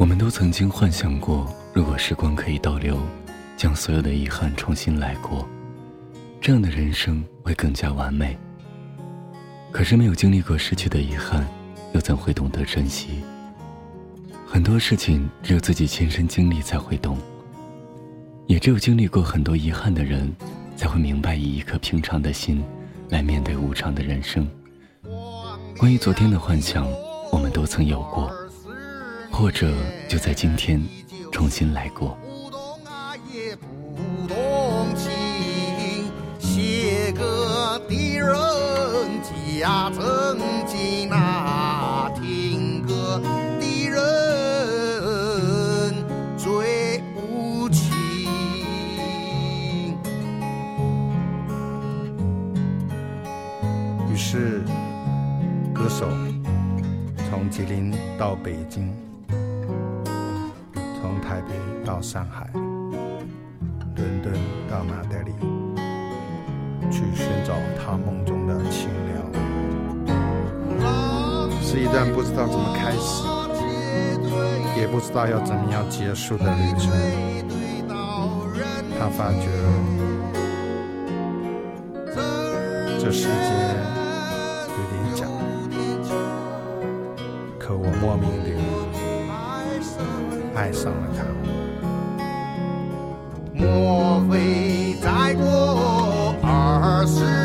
我们都曾经幻想过，如果时光可以倒流，将所有的遗憾重新来过，这样的人生会更加完美。可是没有经历过失去的遗憾，又怎会懂得珍惜？很多事情只有自己亲身经历才会懂，也只有经历过很多遗憾的人，才会明白以一颗平常的心来面对无常的人生。关于昨天的幻想，我们都曾有过。或者就在今天重新来过。不懂爱也不懂情写歌的人家曾经那听歌的人最无情于是歌手从吉林到北京台北到上海，伦敦到马德里，去寻找他梦中的清凉。是一段不知道怎么开始，也不知道要怎么样结束的旅程。他发觉，这世界有点假，可我莫名的。爱上了他。莫非再过二十